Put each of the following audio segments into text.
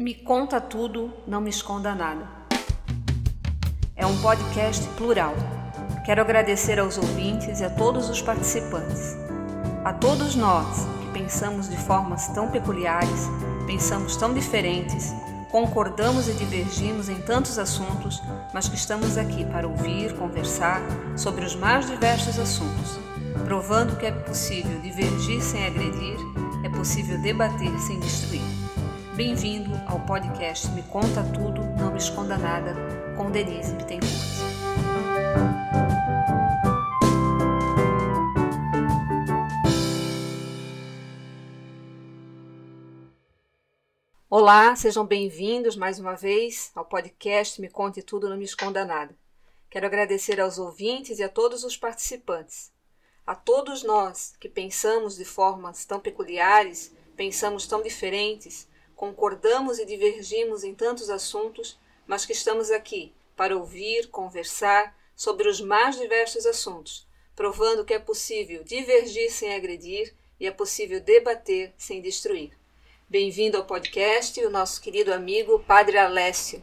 Me conta tudo, não me esconda nada. É um podcast plural. Quero agradecer aos ouvintes e a todos os participantes. A todos nós que pensamos de formas tão peculiares, pensamos tão diferentes, concordamos e divergimos em tantos assuntos, mas que estamos aqui para ouvir, conversar sobre os mais diversos assuntos, provando que é possível divergir sem agredir, é possível debater sem destruir. Bem-vindo ao podcast Me Conta Tudo, Não Me Esconda Nada, com Denise Bittencourt. Olá, sejam bem-vindos mais uma vez ao podcast Me Conte Tudo, Não Me Esconda Nada. Quero agradecer aos ouvintes e a todos os participantes. A todos nós que pensamos de formas tão peculiares, pensamos tão diferentes, concordamos e divergimos em tantos assuntos, mas que estamos aqui para ouvir, conversar sobre os mais diversos assuntos, provando que é possível divergir sem agredir e é possível debater sem destruir. Bem-vindo ao podcast, o nosso querido amigo Padre Alessio.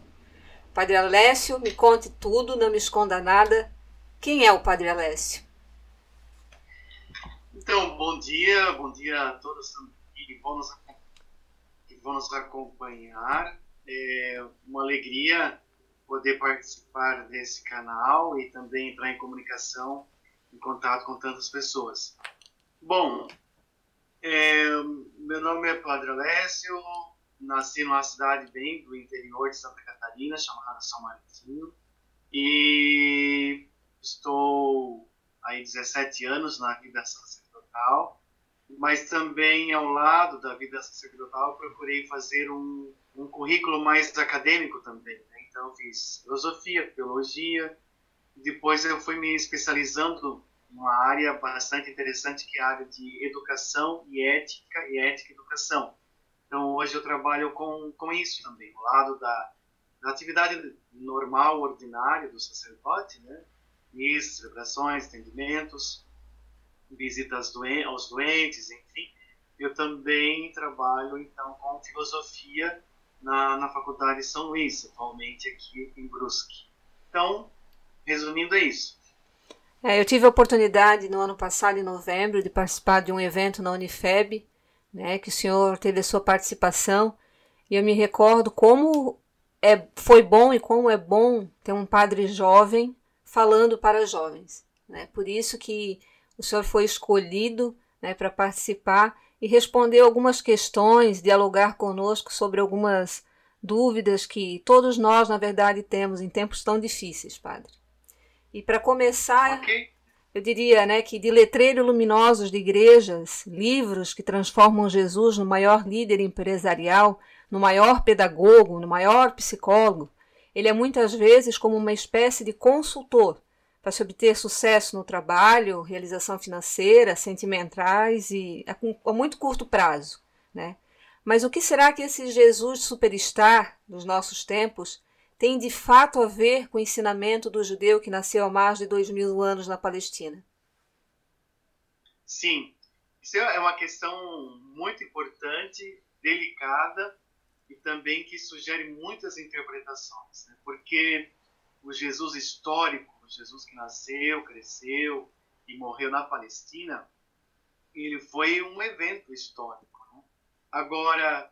Padre Alessio, me conte tudo, não me esconda nada. Quem é o Padre Alessio? Então, bom dia, bom dia a todos que vão nos, vão nos acompanhar. É uma alegria poder participar desse canal e também entrar em comunicação, em contato com tantas pessoas. Bom, é, meu nome é Padre Alessio, nasci numa cidade bem do interior de Santa Catarina, chamada São Martinho, e estou aí 17 anos na vida sacerdotal, mas também ao lado da vida sacerdotal procurei fazer um, um currículo mais acadêmico também. Né? Então fiz filosofia, teologia, depois eu fui me especializando uma área bastante interessante que é a área de educação e ética e ética e educação. Então hoje eu trabalho com, com isso também, ao lado da, da atividade normal, ordinária do sacerdote, né? Missas, celebrações, visitas doen aos doentes, enfim. Eu também trabalho então com filosofia na, na Faculdade São Luís, atualmente aqui em Brusque. Então, resumindo é isso. É, eu tive a oportunidade no ano passado, em novembro, de participar de um evento na Unifeb, né, que o senhor teve a sua participação, e eu me recordo como é, foi bom e como é bom ter um padre jovem falando para jovens. Né? Por isso que o senhor foi escolhido né, para participar e responder algumas questões, dialogar conosco sobre algumas dúvidas que todos nós, na verdade, temos em tempos tão difíceis, padre. E para começar, okay. eu diria né, que de letreiro luminosos de igrejas, livros que transformam Jesus no maior líder empresarial, no maior pedagogo, no maior psicólogo, ele é muitas vezes como uma espécie de consultor para se obter sucesso no trabalho, realização financeira, sentimentais e a, a muito curto prazo. Né? Mas o que será que esse Jesus superstar dos nossos tempos tem de fato a ver com o ensinamento do judeu que nasceu há mais de dois mil anos na Palestina? Sim, isso é uma questão muito importante, delicada e também que sugere muitas interpretações, né? porque o Jesus histórico, Jesus que nasceu, cresceu e morreu na Palestina, ele foi um evento histórico. Né? Agora,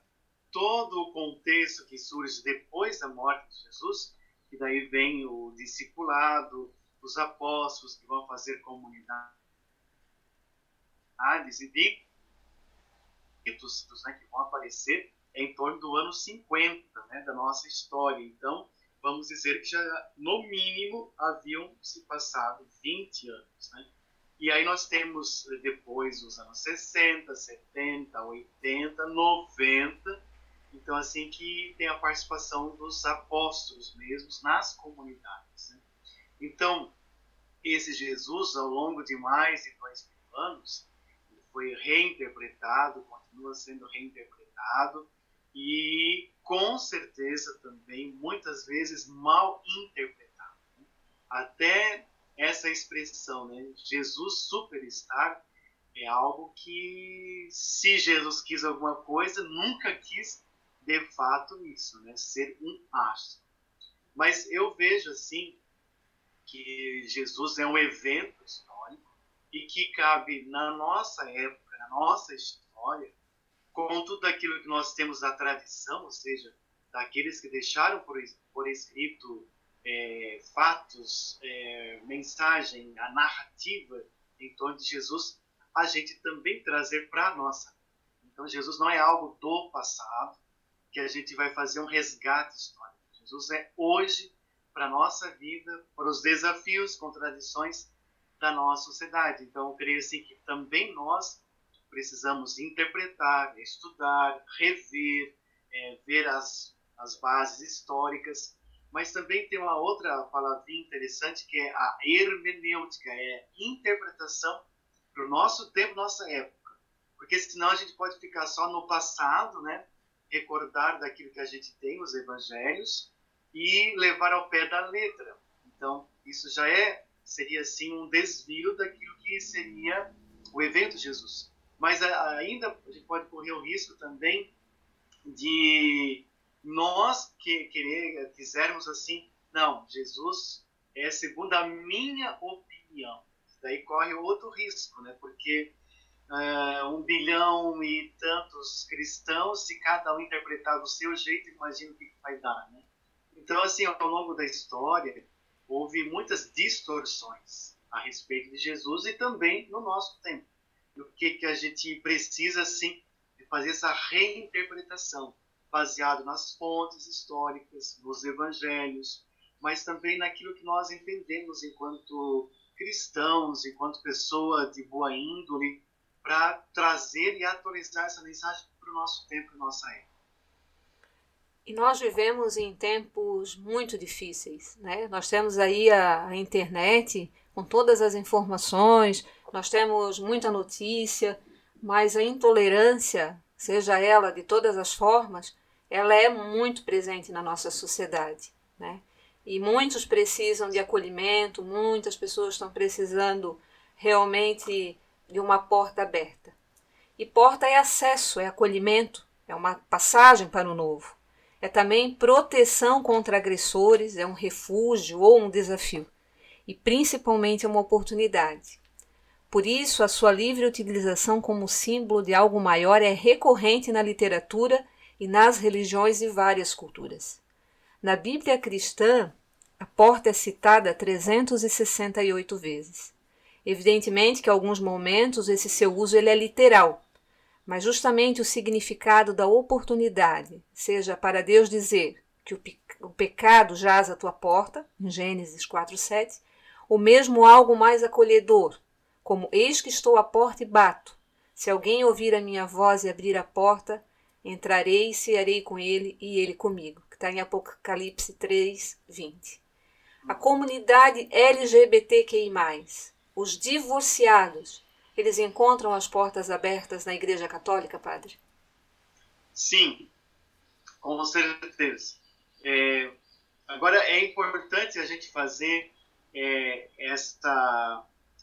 todo o contexto que surge depois da morte de Jesus, e daí vem o discipulado, os apóstolos que vão fazer comunidades e ditos né, que vão aparecer em torno do ano 50 né, da nossa história. Então, vamos dizer que já, no mínimo, haviam se passado 20 anos. Né? E aí nós temos depois os anos 60, 70, 80, 90, então, assim que tem a participação dos apóstolos mesmos nas comunidades. Né? Então, esse Jesus, ao longo de mais de dois mil anos, foi reinterpretado, continua sendo reinterpretado e, com certeza, também muitas vezes mal interpretado. Né? Até essa expressão, né? Jesus superstar, é algo que, se Jesus quis alguma coisa, nunca quis de fato nisso, né? Ser um astro. Mas eu vejo assim que Jesus é um evento histórico e que cabe na nossa época, na nossa história, com tudo aquilo que nós temos da tradição, ou seja, daqueles que deixaram por, por escrito é, fatos, é, mensagem, a narrativa em torno de Jesus, a gente também trazer para a nossa. Então, Jesus não é algo do passado, que a gente vai fazer um resgate histórico. Jesus é hoje para a nossa vida, para os desafios, contradições da nossa sociedade. Então, eu creio assim, que também nós precisamos interpretar, estudar, rever, é, ver as, as bases históricas, mas também tem uma outra palavrinha interessante que é a hermenêutica, é interpretação para o nosso tempo, nossa época. Porque senão a gente pode ficar só no passado, né? recordar daquilo que a gente tem, os evangelhos, e levar ao pé da letra. Então, isso já é seria assim um desvio daquilo que seria o evento Jesus. Mas ainda a gente pode correr o risco também de nós que querer quisermos assim, não, Jesus é segundo a minha opinião. Daí corre outro risco, né? Porque uh, um bilhão e tantos cristãos, se cada um interpretar do seu jeito, imagina o que, que vai dar, né? Então, assim, ao longo da história, houve muitas distorções a respeito de Jesus e também no nosso tempo. E o que, que a gente precisa, assim, de fazer essa reinterpretação, baseado nas fontes históricas, nos evangelhos, mas também naquilo que nós entendemos enquanto cristãos, enquanto pessoa de boa índole, para trazer e atualizar essa mensagem para o nosso tempo e nossa época. E nós vivemos em tempos muito difíceis, né? Nós temos aí a, a internet com todas as informações, nós temos muita notícia, mas a intolerância, seja ela de todas as formas, ela é muito presente na nossa sociedade, né? E muitos precisam de acolhimento, muitas pessoas estão precisando realmente de uma porta aberta. E porta é acesso, é acolhimento, é uma passagem para o novo. É também proteção contra agressores, é um refúgio ou um desafio. E principalmente é uma oportunidade. Por isso, a sua livre utilização como símbolo de algo maior é recorrente na literatura e nas religiões de várias culturas. Na Bíblia cristã, a porta é citada 368 vezes. Evidentemente que em alguns momentos esse seu uso ele é literal, mas justamente o significado da oportunidade, seja para Deus dizer que o, o pecado jaz à tua porta, em Gênesis 4:7, ou mesmo algo mais acolhedor, como eis que estou à porta e bato. Se alguém ouvir a minha voz e abrir a porta, entrarei e cearei com ele e ele comigo, que está em Apocalipse 3, 20. A comunidade LGBTQI, os divorciados, eles encontram as portas abertas na Igreja Católica, padre? Sim, com certeza. É, agora, é importante a gente fazer é,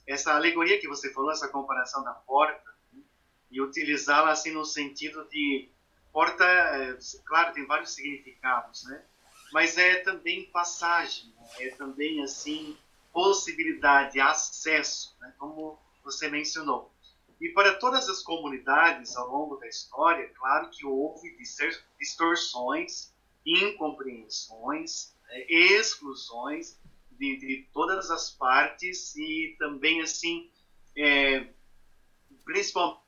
essa alegoria que você falou, essa comparação da porta, né, e utilizá-la assim no sentido de porta, é, claro, tem vários significados, né? Mas é também passagem, né? é também assim possibilidade, acesso, né? como você mencionou. E para todas as comunidades ao longo da história, claro que houve distorções, incompreensões, né? exclusões de, de, todas as partes e também assim, é, principalmente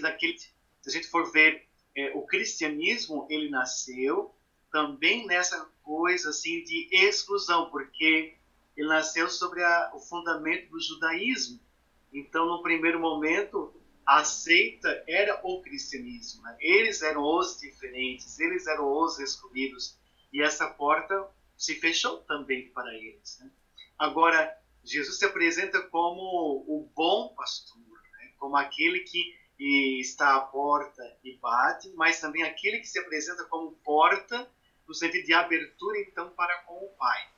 daquele, se a gente for ver, é, o cristianismo ele nasceu também nessa coisa assim de exclusão, porque ele nasceu sobre a, o fundamento do judaísmo. Então, no primeiro momento, a seita era o cristianismo. Né? Eles eram os diferentes, eles eram os excluídos. E essa porta se fechou também para eles. Né? Agora, Jesus se apresenta como o bom pastor, né? como aquele que está à porta e bate, mas também aquele que se apresenta como porta no sentido de abertura, então, para com o Pai.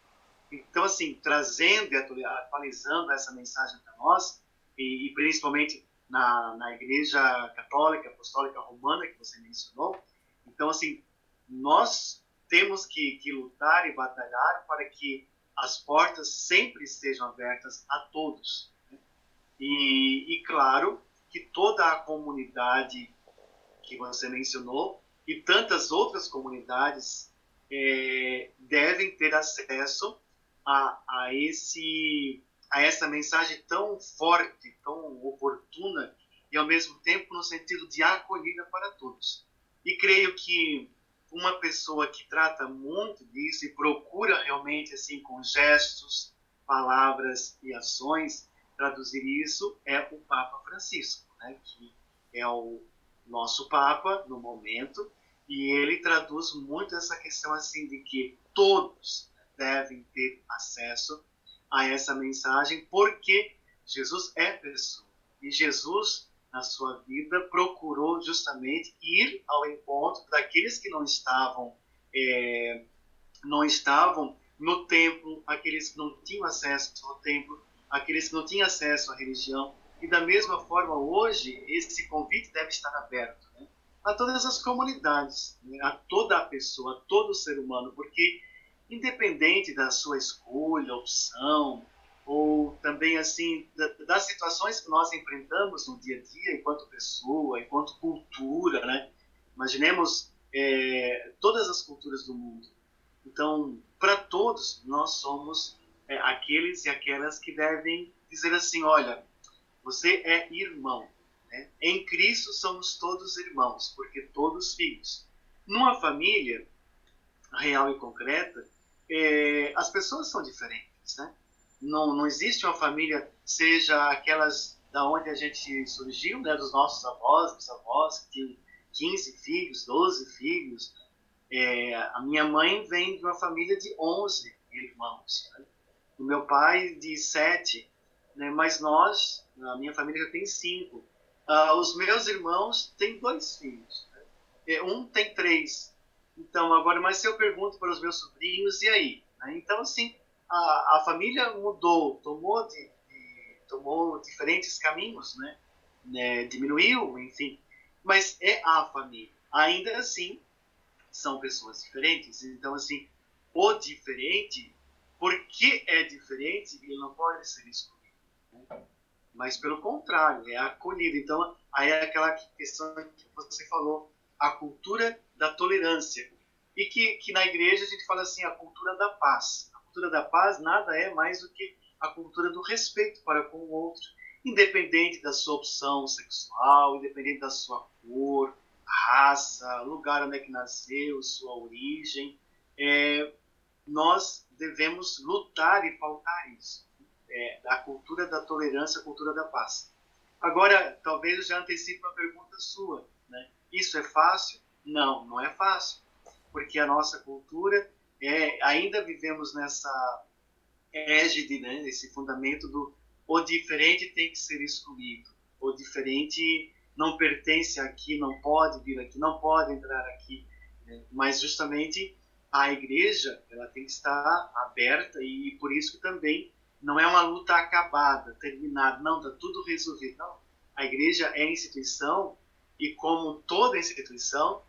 Então, assim, trazendo e atualizando essa mensagem para nós, e, e, principalmente na, na Igreja Católica, Apostólica Romana, que você mencionou. Então, assim, nós temos que, que lutar e batalhar para que as portas sempre estejam abertas a todos. Né? E, e, claro, que toda a comunidade que você mencionou e tantas outras comunidades é, devem ter acesso a, a esse a essa mensagem tão forte, tão oportuna e ao mesmo tempo no sentido de acolhida para todos. E creio que uma pessoa que trata muito disso e procura realmente assim com gestos, palavras e ações traduzir isso é o Papa Francisco, né, que é o nosso Papa no momento e ele traduz muito essa questão assim de que todos devem ter acesso a essa mensagem, porque Jesus é pessoa. E Jesus, na sua vida, procurou justamente ir ao encontro daqueles que não estavam, é, não estavam no templo, aqueles que não tinham acesso ao templo, aqueles que não tinham acesso à religião. E da mesma forma, hoje, esse convite deve estar aberto né? a todas as comunidades, né? a toda a pessoa, a todo ser humano, porque independente da sua escolha, opção, ou também assim das situações que nós enfrentamos no dia a dia enquanto pessoa, enquanto cultura, né? Imaginemos é, todas as culturas do mundo. Então, para todos nós somos é, aqueles e aquelas que devem dizer assim, olha, você é irmão. Né? Em Cristo somos todos irmãos, porque todos filhos. Numa família real e concreta, é, as pessoas são diferentes, né? Não, não existe uma família, seja aquelas da onde a gente surgiu, né, dos nossos avós, dos avós que tinham 15 filhos, 12 filhos. É, a minha mãe vem de uma família de 11 irmãos. Né? O meu pai de 7, né, mas nós, a minha família já tem 5. Ah, os meus irmãos têm dois filhos. Né? É, um tem três. Então, agora, mas se eu pergunto para os meus sobrinhos, e aí? Né? Então, assim, a, a família mudou, tomou, de, de, tomou diferentes caminhos, né? né? Diminuiu, enfim. Mas é a família. Ainda assim, são pessoas diferentes. Então, assim, o diferente, porque é diferente, ele não pode ser excluído. Né? Mas, pelo contrário, é acolhido. Então, aí é aquela questão que você falou, a cultura da tolerância. E que, que na igreja a gente fala assim, a cultura da paz. Cultura da paz nada é mais do que a cultura do respeito para com o outro, independente da sua opção sexual, independente da sua cor, raça, lugar onde é que nasceu, sua origem. É, nós devemos lutar e pautar isso. É, a cultura da tolerância, a cultura da paz. Agora, talvez eu já antecipe uma pergunta sua. Né? Isso é fácil? Não, não é fácil, porque a nossa cultura é, ainda vivemos nessa égide, né, esse fundamento do o diferente tem que ser excluído, o diferente não pertence aqui, não pode vir aqui, não pode entrar aqui, né? mas justamente a igreja ela tem que estar aberta e por isso que também não é uma luta acabada, terminada, não, está tudo resolvido, não. A igreja é instituição e como toda instituição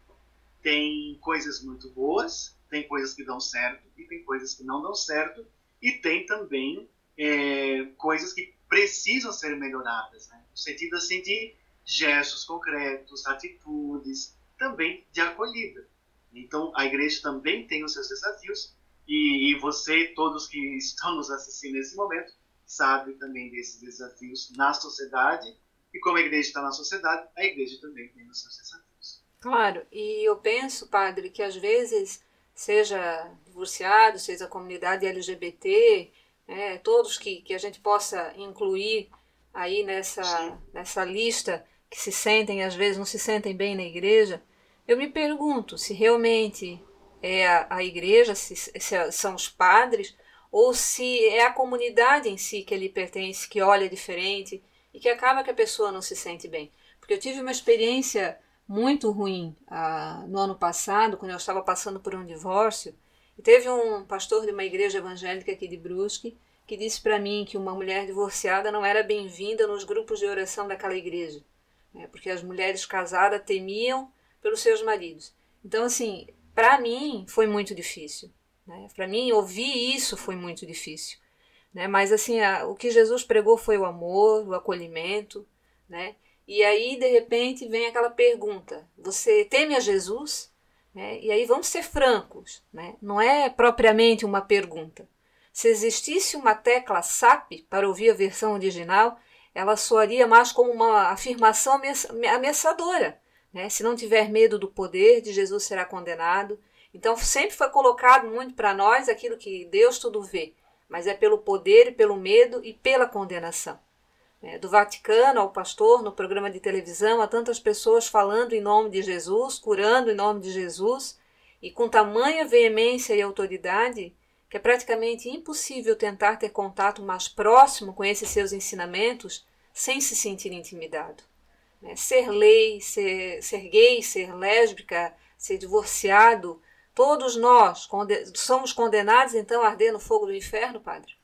tem coisas muito boas, tem coisas que dão certo e tem coisas que não dão certo e tem também é, coisas que precisam ser melhoradas, né? no sentido assim de gestos concretos, atitudes, também de acolhida. Então a igreja também tem os seus desafios e, e você, todos que estão nos assistindo nesse momento, sabe também desses desafios na sociedade e como a igreja está na sociedade, a igreja também tem os seus desafios. Claro, e eu penso, padre, que às vezes, seja divorciado, seja a comunidade LGBT, né, todos que, que a gente possa incluir aí nessa, nessa lista que se sentem, às vezes não se sentem bem na igreja, eu me pergunto se realmente é a, a igreja, se, se são os padres, ou se é a comunidade em si que ele pertence, que olha diferente e que acaba que a pessoa não se sente bem. Porque eu tive uma experiência muito ruim ah, no ano passado, quando eu estava passando por um divórcio. E teve um pastor de uma igreja evangélica aqui de Brusque que disse para mim que uma mulher divorciada não era bem-vinda nos grupos de oração daquela igreja, né? porque as mulheres casadas temiam pelos seus maridos. Então, assim, para mim foi muito difícil. Né? Para mim, ouvir isso foi muito difícil. Né? Mas, assim, a, o que Jesus pregou foi o amor, o acolhimento. Né? E aí, de repente, vem aquela pergunta: Você teme a Jesus? Né? E aí vamos ser francos, né? não é propriamente uma pergunta. Se existisse uma tecla SAP para ouvir a versão original, ela soaria mais como uma afirmação ameaçadora. Né? Se não tiver medo do poder, de Jesus será condenado. Então sempre foi colocado muito para nós aquilo que Deus tudo vê, mas é pelo poder, pelo medo e pela condenação. É, do Vaticano ao pastor, no programa de televisão, há tantas pessoas falando em nome de Jesus, curando em nome de Jesus, e com tamanha veemência e autoridade que é praticamente impossível tentar ter contato mais próximo com esses seus ensinamentos sem se sentir intimidado. Né? Ser lei, ser, ser gay, ser lésbica, ser divorciado, todos nós somos condenados então a arder no fogo do inferno, padre?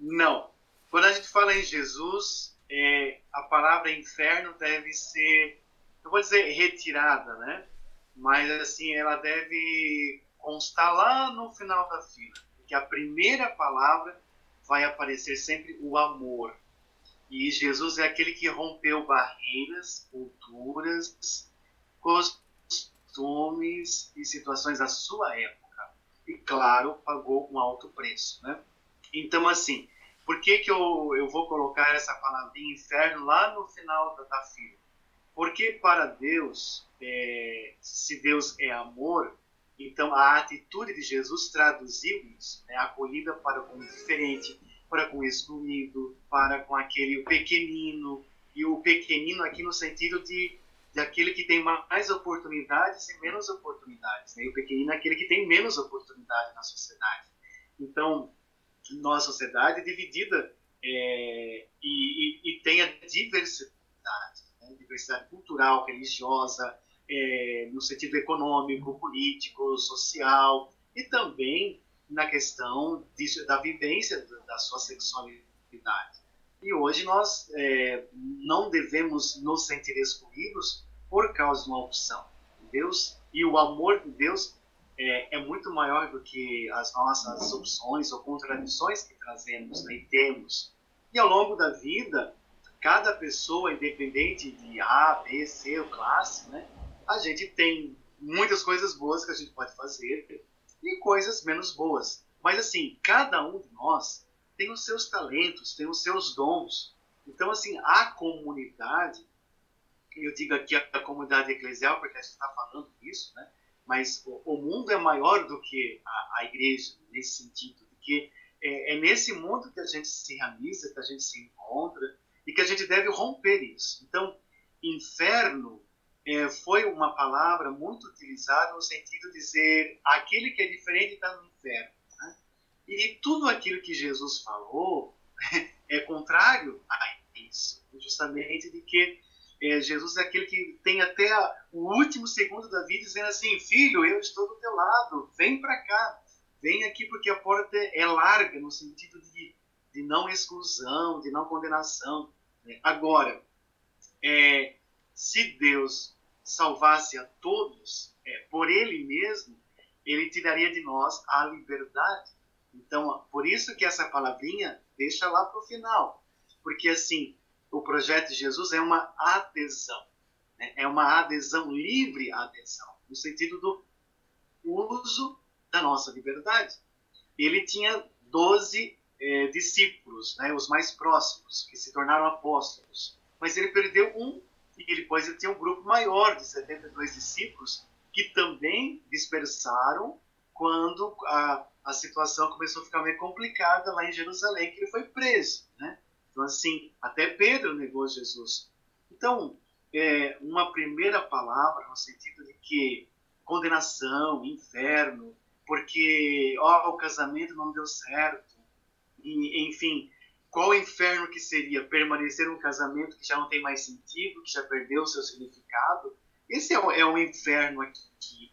Não. Quando a gente fala em Jesus, é, a palavra inferno deve ser, eu vou dizer retirada, né? Mas assim, ela deve constar lá no final da fila, que a primeira palavra vai aparecer sempre o amor. E Jesus é aquele que rompeu barreiras, culturas, costumes e situações da sua época. E, claro, pagou um alto preço. Né? Então, assim, por que, que eu, eu vou colocar essa palavrinha inferno lá no final da, da fila? Porque para Deus, é, se Deus é amor, então, a atitude de Jesus traduziu isso, né? acolhida para com o diferente, para com o excluído, para com aquele pequenino, e o pequenino aqui no sentido de, de aquele que tem mais oportunidades e menos oportunidades. Né? E o pequenino é aquele que tem menos oportunidade na sociedade. Então, nossa sociedade dividida é, e, e, e, tem a diversidade, né? diversidade cultural, religiosa, é, no sentido econômico, político, social e também na questão de, da vivência da sua sexualidade. E hoje nós é, não devemos nos sentir excluídos por causa de uma opção. Deus e o amor de Deus é, é muito maior do que as nossas opções ou contradições que trazemos né, e temos. E ao longo da vida, cada pessoa, independente de A, B, C ou classe, né, a gente tem muitas coisas boas que a gente pode fazer e coisas menos boas. Mas assim, cada um de nós tem os seus talentos, tem os seus dons. Então, assim, a comunidade, eu digo aqui a, comunidade eclesial, porque a gente está falando disso, né? Mas o, o, mundo é maior do que a, a igreja, nesse sentido, porque é, é, nesse mundo que a gente se realiza, que a gente se encontra, e que a gente deve romper isso. Então, inferno é, foi uma palavra muito utilizada no sentido de dizer aquele que é diferente está no inferno. Né? E tudo aquilo que Jesus falou é contrário a isso, justamente de que é, Jesus é aquele que tem até o último segundo da vida dizendo assim, filho, eu estou do teu lado, vem para cá, vem aqui porque a porta é larga no sentido de, de não exclusão, de não condenação. Né? Agora, é, se Deus salvasse a todos é, por Ele mesmo, Ele tiraria de nós a liberdade. Então, por isso que essa palavrinha deixa lá para o final, porque assim o projeto de Jesus é uma adesão, né? é uma adesão livre adesão, no sentido do uso da nossa liberdade. Ele tinha doze é, discípulos, né, os mais próximos, que se tornaram apóstolos, mas ele perdeu um e depois ele tinha um grupo maior de 72 discípulos que também dispersaram quando a, a situação começou a ficar meio complicada lá em Jerusalém, que ele foi preso, né? Então, assim, até Pedro negou Jesus. Então, é, uma primeira palavra no sentido de que condenação, inferno, porque ó, o casamento não deu certo, e, enfim, qual inferno que seria permanecer um casamento que já não tem mais sentido, que já perdeu o seu significado? Esse é o, é o inferno aqui,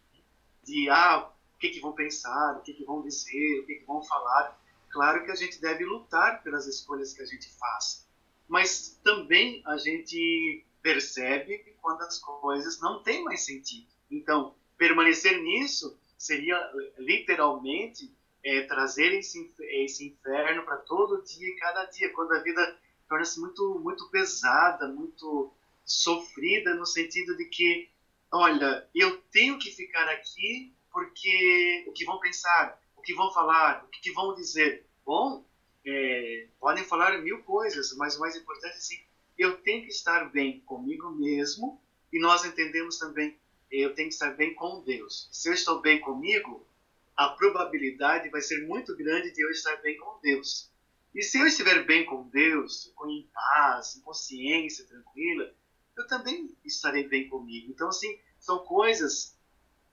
de ah, o que, que vão pensar, o que, que vão dizer, o que, que vão falar. Claro que a gente deve lutar pelas escolhas que a gente faz, mas também a gente percebe quando as coisas não têm mais sentido. Então, permanecer nisso seria literalmente é, trazer esse, esse inferno para todo dia e cada dia, quando a vida torna-se muito, muito pesada, muito sofrida, no sentido de que, olha, eu tenho que ficar aqui porque o que vão pensar, o que vão falar, o que vão dizer. Bom, é, podem falar mil coisas, mas o mais importante é assim, eu tenho que estar bem comigo mesmo e nós entendemos também eu tenho que estar bem com Deus. Se eu estou bem comigo, a probabilidade vai ser muito grande de eu estar bem com Deus. E se eu estiver bem com Deus, com em paz, em consciência, tranquila, eu também estarei bem comigo. Então, assim, são coisas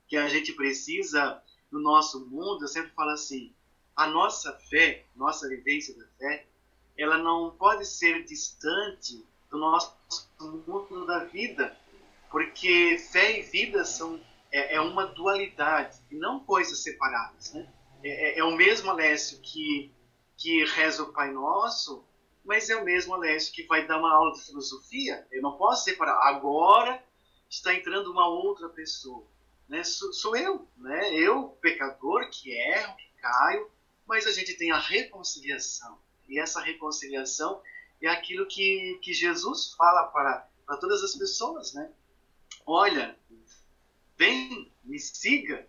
que a gente precisa no nosso mundo. Eu sempre falo assim: a nossa fé, nossa vivência da fé, ela não pode ser distante do nosso mundo da vida, porque fé e vida são é, é uma dualidade e não coisas separadas, né? É, é, é, o mesmo Alessio que que reza o Pai Nosso, mas é o mesmo Alessio que vai dar uma aula de filosofia. Eu não posso separar. Agora está entrando uma outra pessoa, né? Sou, sou eu, né? Eu pecador que erro, que caio, mas a gente tem a reconciliação e essa reconciliação é aquilo que, que Jesus fala para, para todas as pessoas, né? Olha, vem, me siga.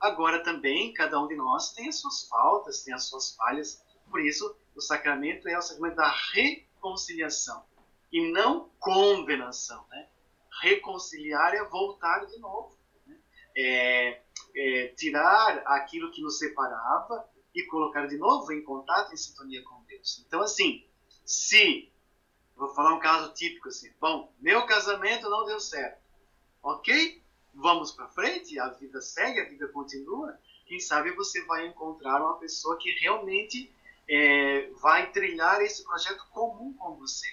Agora também, cada um de nós tem as suas faltas, tem as suas falhas. Por isso, o sacramento é o sacramento da reconciliação e não condenação, né? Reconciliar é voltar de novo. É, é, tirar aquilo que nos separava e colocar de novo em contato, em sintonia com Deus. Então, assim, se vou falar um caso típico assim, bom, meu casamento não deu certo, ok? Vamos para frente, a vida segue, a vida continua. Quem sabe você vai encontrar uma pessoa que realmente é, vai trilhar esse projeto comum com você.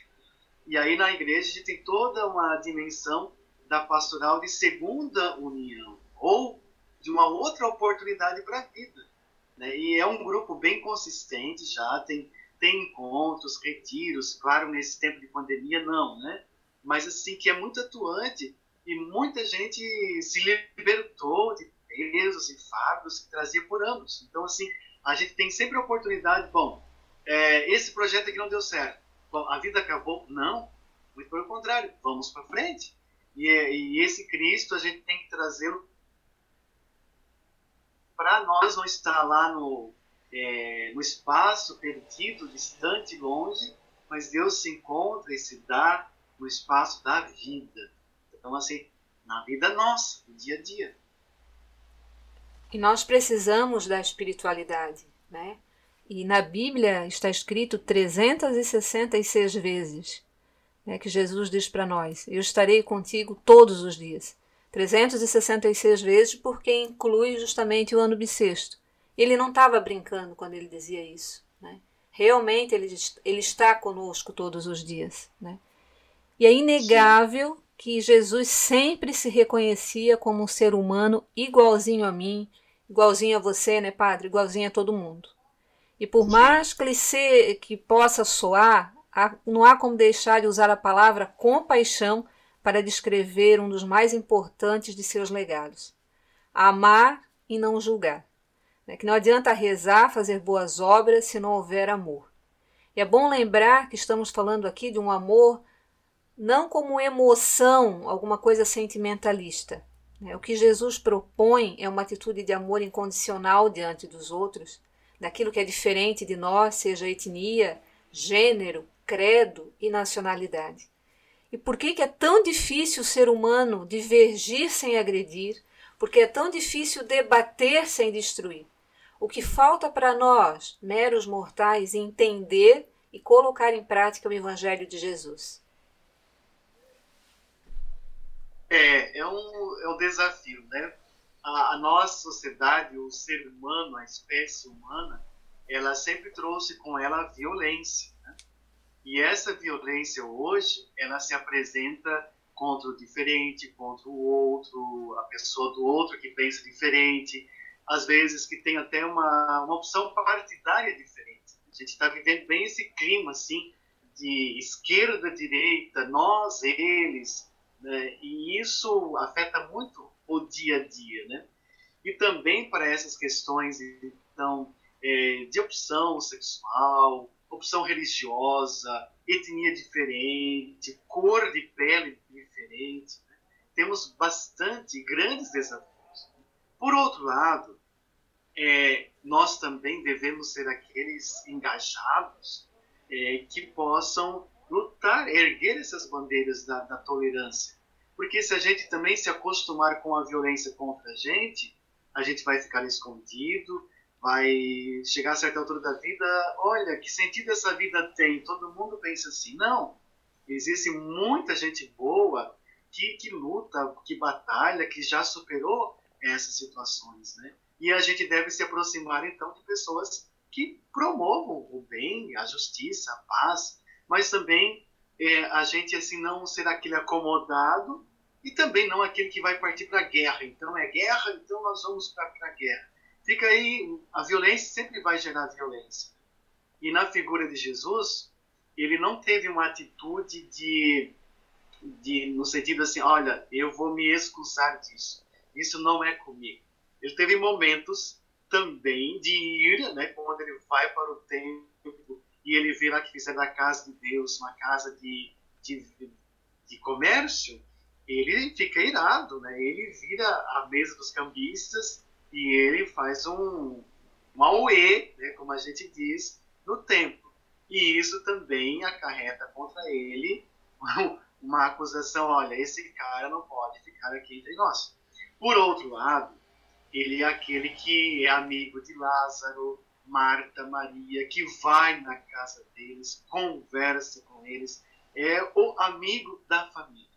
E aí na igreja a gente tem toda uma dimensão da pastoral de segunda união ou de uma outra oportunidade para a vida. Né? E é um grupo bem consistente já, tem tem encontros, retiros, claro, nesse tempo de pandemia não, né? Mas assim, que é muito atuante e muita gente se libertou de pesos e fardos que trazia por anos. Então, assim, a gente tem sempre a oportunidade, bom, é, esse projeto aqui não deu certo, bom, a vida acabou? Não, muito pelo contrário, vamos para frente. E, e esse Cristo a gente tem que trazê-lo para nós não estar lá no é, no espaço perdido, distante, longe, mas Deus se encontra e se dá no espaço da vida. Então, assim, na vida nossa, no dia a dia. E nós precisamos da espiritualidade, né? E na Bíblia está escrito 366 vezes né, que Jesus diz para nós: Eu estarei contigo todos os dias. 366 vezes, porque inclui justamente o ano bissexto. Ele não estava brincando quando ele dizia isso. Né? Realmente ele, ele está conosco todos os dias. Né? E é inegável Sim. que Jesus sempre se reconhecia como um ser humano igualzinho a mim, igualzinho a você, né, Padre? Igualzinho a todo mundo. E por mais clichê que possa soar, não há como deixar de usar a palavra compaixão para descrever um dos mais importantes de seus legados: amar e não julgar. Né? Que não adianta rezar, fazer boas obras se não houver amor. E é bom lembrar que estamos falando aqui de um amor não como emoção, alguma coisa sentimentalista. Né? O que Jesus propõe é uma atitude de amor incondicional diante dos outros, daquilo que é diferente de nós, seja etnia, gênero, credo e nacionalidade. E por que, que é tão difícil o ser humano divergir sem agredir? Porque é tão difícil debater sem destruir? O que falta para nós, meros mortais, entender e colocar em prática o Evangelho de Jesus? É, é um, é um desafio, né? A, a nossa sociedade, o ser humano, a espécie humana, ela sempre trouxe com ela a violência. E essa violência hoje, ela se apresenta contra o diferente, contra o outro, a pessoa do outro que pensa diferente, às vezes que tem até uma, uma opção partidária diferente. A gente está vivendo bem esse clima assim de esquerda, direita, nós, eles, né? e isso afeta muito o dia a dia, né? E também para essas questões então é, de opção sexual, opção religiosa, etnia diferente, cor de pele diferente, né? temos bastante grandes desafios. Por outro lado, é, nós também devemos ser aqueles engajados é, que possam lutar, erguer essas bandeiras da, da, tolerância. Porque se a gente também se acostumar com a violência contra a gente, a gente vai ficar escondido, vai chegar a certa altura da vida, olha, que sentido essa vida tem? Todo mundo pensa assim. Não, existe muita gente boa que, que luta, que batalha, que já superou essas situações, né? E a gente deve se aproximar então de pessoas que promovam o bem, a justiça, a paz, mas também é, a gente assim não ser aquele acomodado e também não aquele que vai partir para a guerra. Então é guerra, então nós vamos para a guerra. Fica aí, a violência sempre vai gerar violência. E na figura de Jesus, ele não teve uma atitude de, de no sentido assim, olha, eu vou me excusar disso. Isso não é comigo. Ele teve momentos também de ira, né, quando ele vai para o templo e ele vê lá que fizeram a casa de Deus uma casa de, de, de comércio, ele fica irado, né? Ele vira a mesa dos cambistas e ele faz um, um auê, né, como a gente diz, no templo. E isso também acarreta contra ele uma acusação, olha, esse cara não pode ficar aqui entre nós. Por outro lado, ele é aquele que é amigo de Lázaro, Marta, Maria, que vai na casa deles, conversa com eles, é o amigo da família.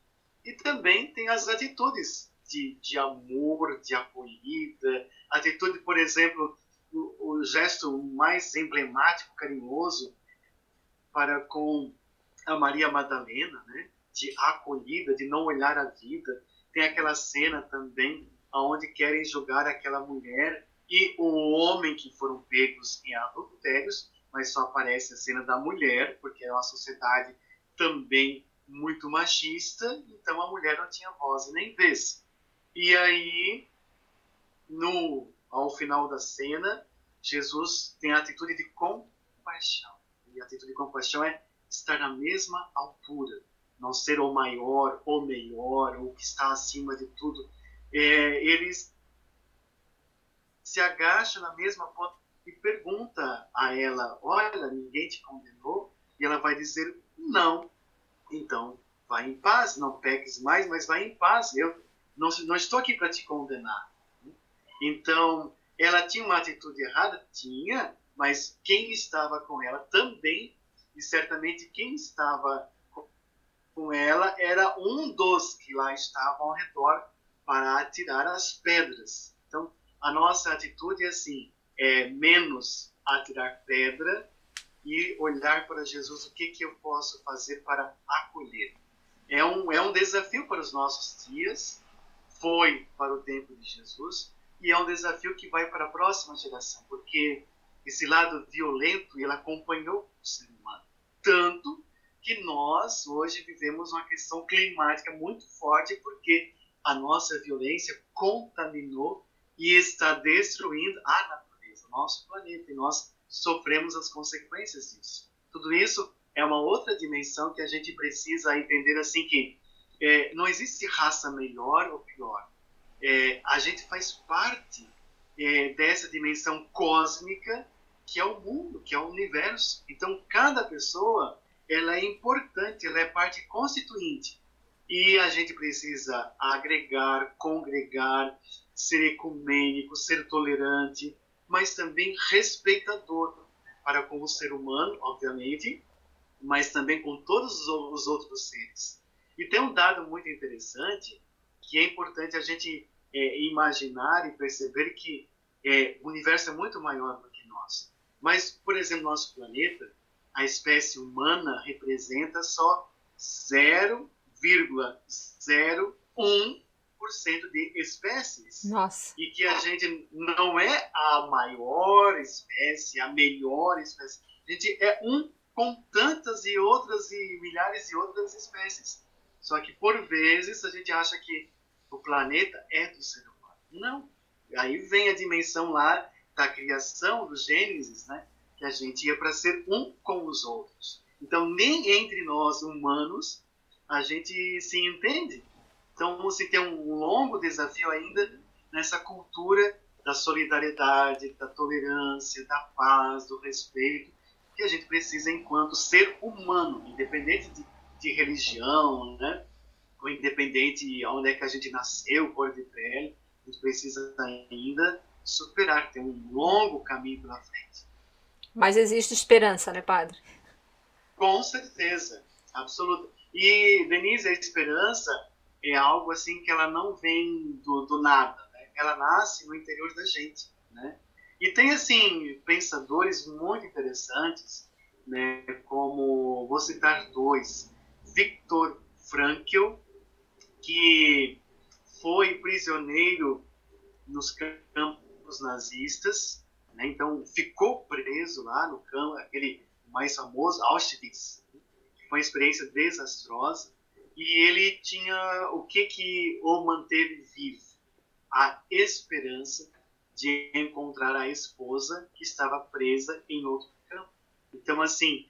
E também tem as atitudes de, de amor, de acolhida, atitude, por exemplo, o, o gesto mais emblemático, carinhoso para com a Maria Madalena, né? de acolhida, de não olhar a vida. Tem aquela cena também aonde querem julgar aquela mulher e o homem que foram pegos em adultérios, mas só aparece a cena da mulher, porque é uma sociedade também muito machista, então a mulher não tinha voz nem vez. E aí, no ao final da cena, Jesus tem a atitude de compaixão. E a atitude de compaixão é estar na mesma altura, não ser o maior, o melhor, ou que está acima de tudo, é, eles se agacha na mesma ponta e pergunta a ela: Olha, ninguém te condenou? E ela vai dizer: Não. Então, vai em paz, não peques mais, mas vai em paz. Eu não, não estou aqui para te condenar. Então, ela tinha uma atitude errada? Tinha, mas quem estava com ela também, e certamente quem estava com ela era um dos que lá estavam ao redor para atirar as pedras. Então, a nossa atitude é assim, é menos atirar pedra e olhar para Jesus, o que, que eu posso fazer para acolher. É um, é um desafio para os nossos dias, foi para o tempo de Jesus, e é um desafio que vai para a próxima geração, porque esse lado violento, ele acompanhou o ser humano. Tanto que nós, hoje, vivemos uma questão climática muito forte, porque a nossa violência contaminou e está destruindo a natureza, o nosso planeta, e nós sofremos as consequências disso. Tudo isso é uma outra dimensão que a gente precisa entender assim que é, não existe raça melhor ou pior. É, a gente faz parte é, dessa dimensão cósmica que é o mundo, que é o universo. Então, cada pessoa ela é importante, ela é parte constituinte e a gente precisa agregar, congregar, ser ecumênico, ser tolerante, mas também respeitador para com o ser humano, obviamente, mas também com todos os outros seres. E tem um dado muito interessante que é importante a gente é, imaginar e perceber que é, o universo é muito maior do que nós. Mas, por exemplo, nosso planeta, a espécie humana representa só 0,01 de espécies. Nossa. E que a gente não é a maior espécie, a melhor espécie. A gente é um com tantas e outras e milhares de outras espécies. Só que por vezes a gente acha que o planeta é do ser humano. Não. Aí vem a dimensão lá da criação do Gênesis, né? Que a gente ia para ser um com os outros. Então, nem entre nós humanos a gente se entende. Então, você tem um longo desafio ainda nessa cultura da solidariedade, da tolerância, da paz, do respeito, que a gente precisa enquanto ser humano, independente de, de religião, né? ou independente de onde é que a gente nasceu, cor de pele, a gente precisa ainda superar, tem um longo caminho pela frente. Mas existe esperança, né, padre? Com certeza, absoluta. E, Denise, a esperança é algo assim que ela não vem do, do nada, né? ela nasce no interior da gente, né? E tem, assim, pensadores muito interessantes, né? como, vou citar dois, Viktor Frankl, que foi prisioneiro nos campos nazistas, né? então ficou preso lá no campo, aquele mais famoso, Auschwitz, foi uma experiência desastrosa, e ele tinha o que que o manteve vivo? A esperança de encontrar a esposa que estava presa em outro campo. Então, assim,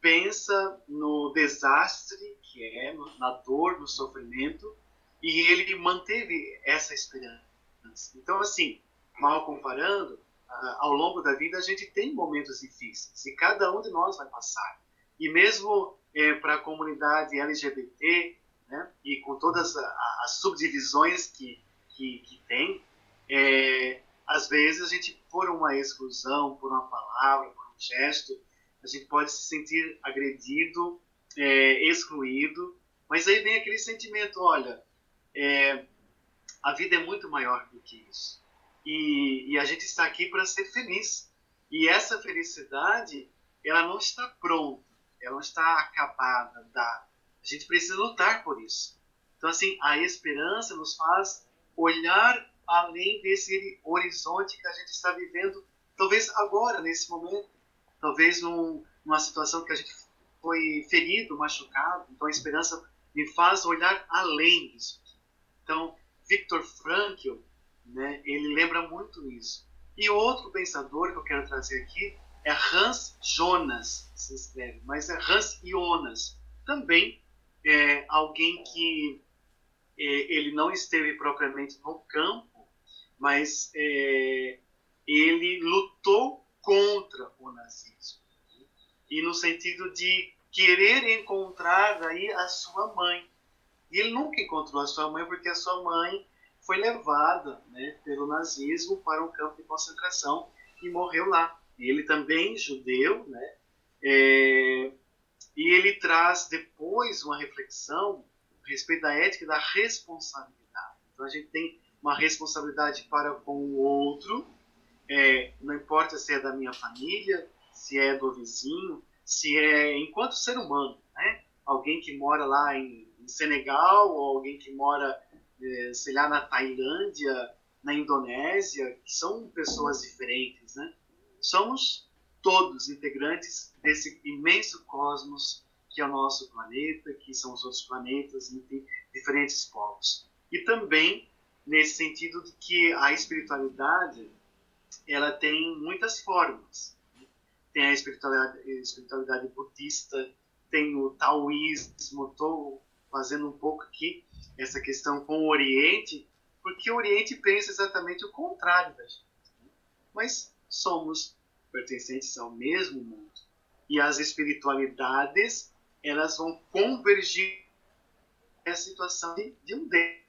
pensa no desastre que é, na dor, no sofrimento, e ele manteve essa esperança. Então, assim, mal comparando, ao longo da vida a gente tem momentos difíceis e cada um de nós vai passar. E mesmo é, para a comunidade LGBT, né, e com todas as subdivisões que, que, que tem, é, às vezes a gente, por uma exclusão, por uma palavra, por um gesto, a gente pode se sentir agredido, é, excluído, mas aí vem aquele sentimento, olha, é, a vida é muito maior do que isso. E, e a gente está aqui para ser feliz. E essa felicidade, ela não está pronta, ela não está acabada. A gente precisa lutar por isso. Então, assim, a esperança nos faz olhar além desse horizonte que a gente está vivendo, talvez agora, nesse momento, talvez num, numa situação que a gente foi ferido, machucado. Então, a esperança me faz olhar além disso. Então, Viktor Frankl, né, ele lembra muito isso. E outro pensador que eu quero trazer aqui é Hans Jonas, se escreve, mas é Hans Jonas, também é alguém que é, ele não esteve propriamente no campo, mas é, ele lutou contra o nazismo e no sentido de querer encontrar aí a sua mãe. E ele nunca encontrou a sua mãe porque a sua mãe foi levada né, pelo nazismo para um campo de concentração e morreu lá. E ele também judeu, né? É, e ele traz depois uma reflexão a respeito da ética e da responsabilidade. Então a gente tem uma responsabilidade para com o outro, é, não importa se é da minha família, se é do vizinho, se é enquanto ser humano, né? Alguém que mora lá em, em Senegal ou alguém que mora é, sei lá, na Tailândia, na Indonésia, que são pessoas diferentes, né? Somos todos integrantes desse imenso cosmos que é o nosso planeta, que são os outros planetas, enfim, diferentes povos. E também nesse sentido de que a espiritualidade ela tem muitas formas. Tem a espiritualidade, espiritualidade budista, tem o taoísmo, estou fazendo um pouco aqui essa questão com o Oriente, porque o Oriente pensa exatamente o contrário da gente. Né? Mas somos pertencentes ao mesmo mundo. E as espiritualidades, elas vão convergir nessa situação de, de um Deus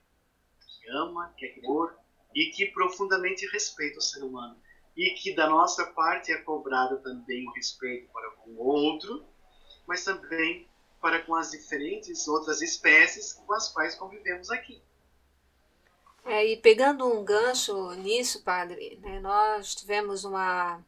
que ama, que é criador e que profundamente respeita o ser humano. E que da nossa parte é cobrado também o respeito para com o outro, mas também para com as diferentes outras espécies com as quais convivemos aqui. É, e pegando um gancho nisso, padre, né, nós tivemos uma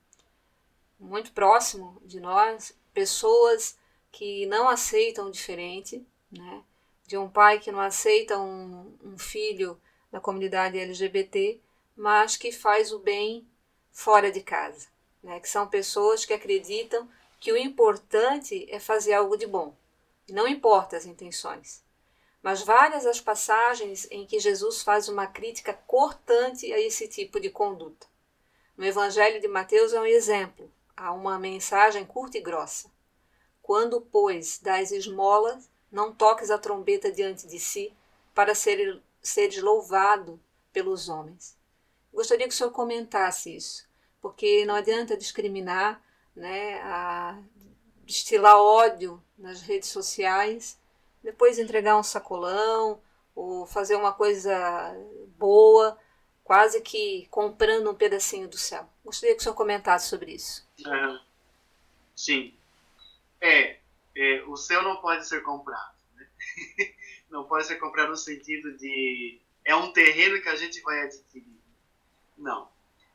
muito próximo de nós pessoas que não aceitam diferente, né, de um pai que não aceita um, um filho da comunidade LGBT, mas que faz o bem fora de casa, né? que são pessoas que acreditam que o importante é fazer algo de bom, não importa as intenções. Mas várias as passagens em que Jesus faz uma crítica cortante a esse tipo de conduta. No Evangelho de Mateus é um exemplo, há uma mensagem curta e grossa. Quando, pois, das esmolas, não toques a trombeta diante de si, para ser, seres louvado pelos homens. Gostaria que o senhor comentasse isso, porque não adianta discriminar, né, a destilar ódio nas redes sociais, depois entregar um sacolão ou fazer uma coisa boa, quase que comprando um pedacinho do céu. Gostaria que o senhor comentasse sobre isso. Uhum. Sim. É, é, o céu não pode ser comprado. Né? não pode ser comprado no sentido de é um terreno que a gente vai adquirir. Não.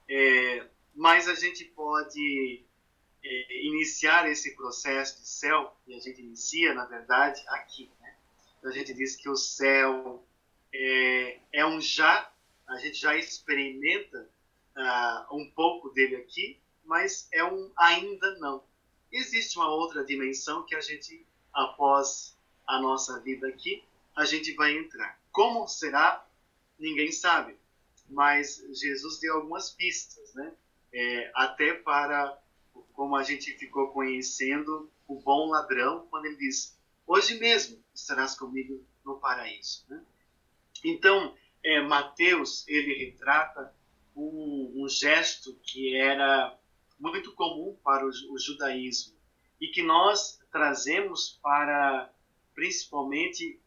É, mas a gente pode é, iniciar esse processo de céu, e a gente inicia, na verdade, aqui. Né? A gente diz que o céu é, é um já, a gente já experimenta uh, um pouco dele aqui, mas é um ainda não. Existe uma outra dimensão que a gente, após a nossa vida aqui, a gente vai entrar. Como será? Ninguém sabe. Mas Jesus deu algumas pistas, né? É, até para como a gente ficou conhecendo o bom ladrão quando ele diz: Hoje mesmo estarás comigo no paraíso. Né? Então, é, Mateus ele retrata um, um, gesto que era muito comum para o, o judaísmo e que nós trazemos para principalmente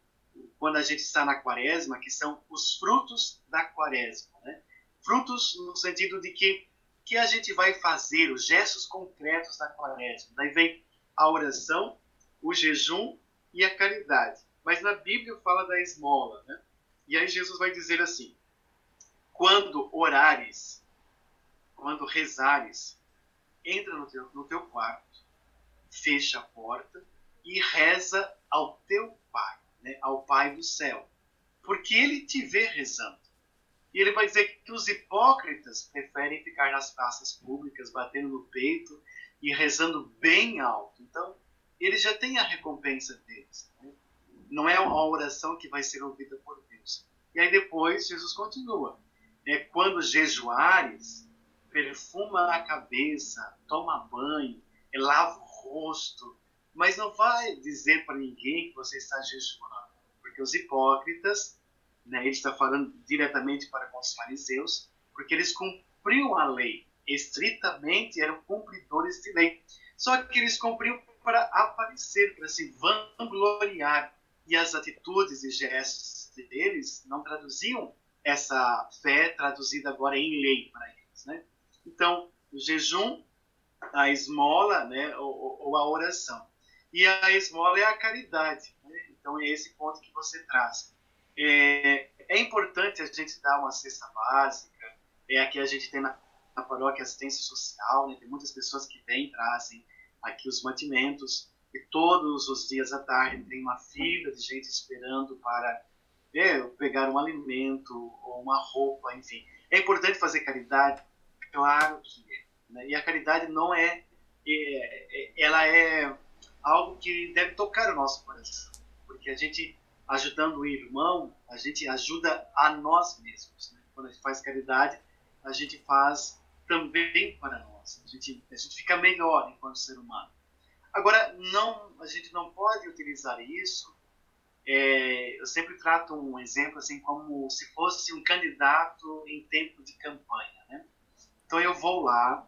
quando a gente está na quaresma, que são os frutos da quaresma. Né? Frutos no sentido de que que a gente vai fazer, os gestos concretos da quaresma. Daí vem a oração, o jejum e a caridade. Mas na Bíblia fala da esmola, né? E aí Jesus vai dizer assim: quando orares, quando rezares, entra no teu, no teu quarto, fecha a porta e reza ao teu Pai, né? ao Pai do céu, porque ele te vê rezando. E ele vai dizer que os hipócritas preferem ficar nas praças públicas, batendo no peito e rezando bem alto. Então, eles já têm a recompensa deles. Né? Não é uma oração que vai ser ouvida por Deus. E aí depois Jesus continua. É, quando jejuares, perfuma a cabeça, toma banho, lava o rosto, mas não vai dizer para ninguém que você está jejuando, porque os hipócritas né, ele está falando diretamente para com os fariseus, porque eles cumpriam a lei, estritamente eram cumpridores de lei. Só que eles cumpriam para aparecer, para se vangloriar. E as atitudes e gestos deles não traduziam essa fé traduzida agora em lei para eles. Né? Então, o jejum, a esmola né, ou, ou a oração. E a esmola é a caridade. Né? Então, é esse ponto que você traz. É, é importante a gente dar uma cesta básica. É, aqui a gente tem na, na paróquia assistência social, né? tem muitas pessoas que vêm trazem aqui os mantimentos. E todos os dias à tarde tem uma fila de gente esperando para é, pegar um alimento ou uma roupa, enfim. É importante fazer caridade? Claro que é. Né? E a caridade não é, é, é, ela é algo que deve tocar o nosso coração. Porque a gente ajudando o irmão, a gente ajuda a nós mesmos. Né? Quando a gente faz caridade, a gente faz também para nós. A gente, a gente fica melhor enquanto ser humano. Agora, não, a gente não pode utilizar isso. É, eu sempre trato um exemplo assim como se fosse um candidato em tempo de campanha. Né? Então eu vou lá,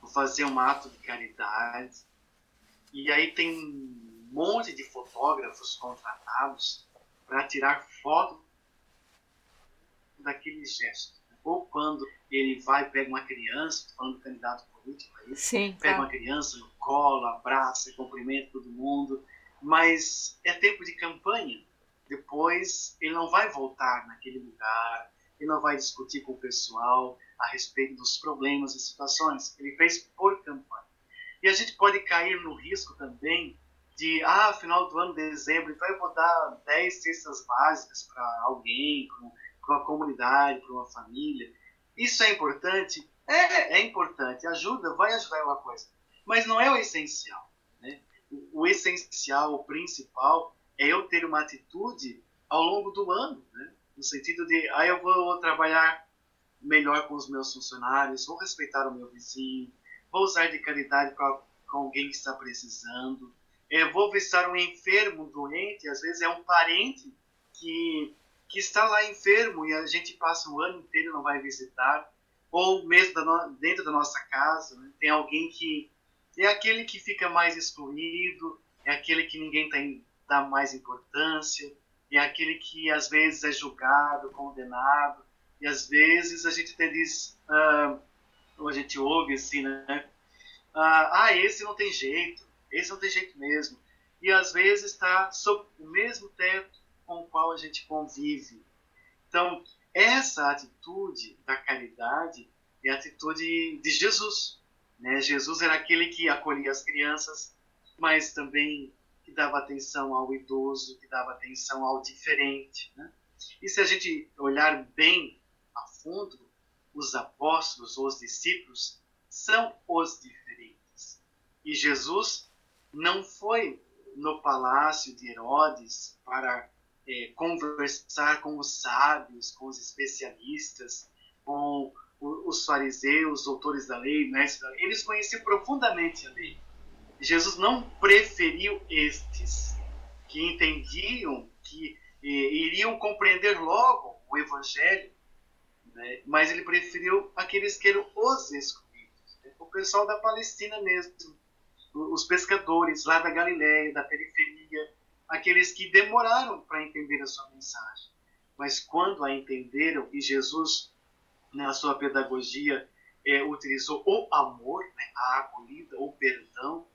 vou fazer um ato de caridade, e aí tem monte de fotógrafos contratados para tirar foto daquele gesto. Ou quando ele vai, pega uma criança, falando do candidato político aí, Sim, pega tá. uma criança no colo, abraça, cumprimenta todo mundo, mas é tempo de campanha. Depois ele não vai voltar naquele lugar, ele não vai discutir com o pessoal a respeito dos problemas e situações. Ele fez por campanha. E a gente pode cair no risco também de, ah, final do ano, dezembro, então eu vou dar 10 cestas básicas para alguém para uma comunidade, para uma família. Isso é importante? É, é importante. Ajuda, vai ajudar uma coisa. Mas não é o essencial. Né? O, o essencial, o principal, é eu ter uma atitude ao longo do ano, né? no sentido de, ah, eu vou trabalhar melhor com os meus funcionários, vou respeitar o meu vizinho, vou usar de caridade com alguém que está precisando, é, vou visitar um enfermo, doente, às vezes é um parente que, que está lá enfermo e a gente passa o ano inteiro não vai visitar, ou mesmo da dentro da nossa casa, né? tem alguém que é aquele que fica mais excluído, é aquele que ninguém tem, dá mais importância, é aquele que às vezes é julgado, condenado, e às vezes a gente até diz, uh, ou a gente ouve assim, né? Uh, ah, esse não tem jeito, esse não tem jeito mesmo. E às vezes está sob o mesmo teto com o qual a gente convive. Então, essa atitude da caridade é a atitude de Jesus. Né? Jesus era aquele que acolhia as crianças, mas também que dava atenção ao idoso, que dava atenção ao diferente. Né? E se a gente olhar bem a fundo, os apóstolos, os discípulos, são os diferentes. E Jesus não foi no palácio de Herodes para é, conversar com os sábios, com os especialistas, com os fariseus, doutores da lei, mestres da lei. Eles conheciam profundamente a lei. Jesus não preferiu estes que entendiam, que eh, iriam compreender logo o evangelho, né? mas ele preferiu aqueles que eram os excluídos, né? o pessoal da Palestina mesmo, os pescadores lá da Galiléia, da periferia, aqueles que demoraram para entender a sua mensagem. Mas quando a entenderam, e Jesus, na sua pedagogia, é, utilizou o amor, né, a acolhida, o perdão,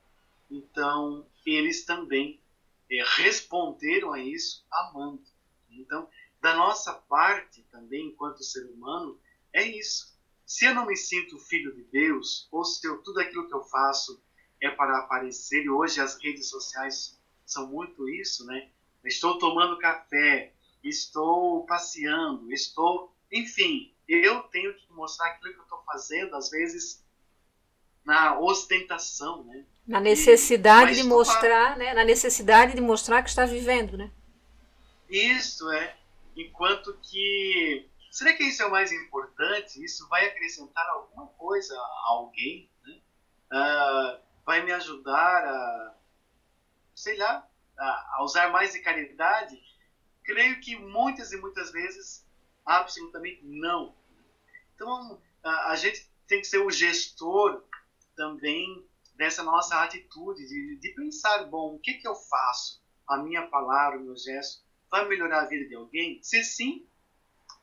então eles também é, responderam a isso amando. Então, da nossa parte também, enquanto ser humano, é isso. Se eu não me sinto filho de Deus, ou se eu, tudo aquilo que eu faço é para aparecer, e hoje as redes sociais são muito isso, né? Estou tomando café, estou passeando, estou. Enfim, eu tenho que mostrar aquilo que eu estou fazendo, às vezes na ostentação, né? Na necessidade e, de mostrar, né? Na necessidade de mostrar que está vivendo, né? Isso é. Enquanto que será que isso é o mais importante? Isso vai acrescentar alguma coisa a alguém? Né? Uh, vai me ajudar a, sei lá, a, a usar mais de caridade? Creio que muitas e muitas vezes, absolutamente não. Então, a, a gente tem que ser o gestor também dessa nossa atitude de, de pensar, bom, o que, que eu faço? A minha palavra, o meu gesto, vai melhorar a vida de alguém? Se sim,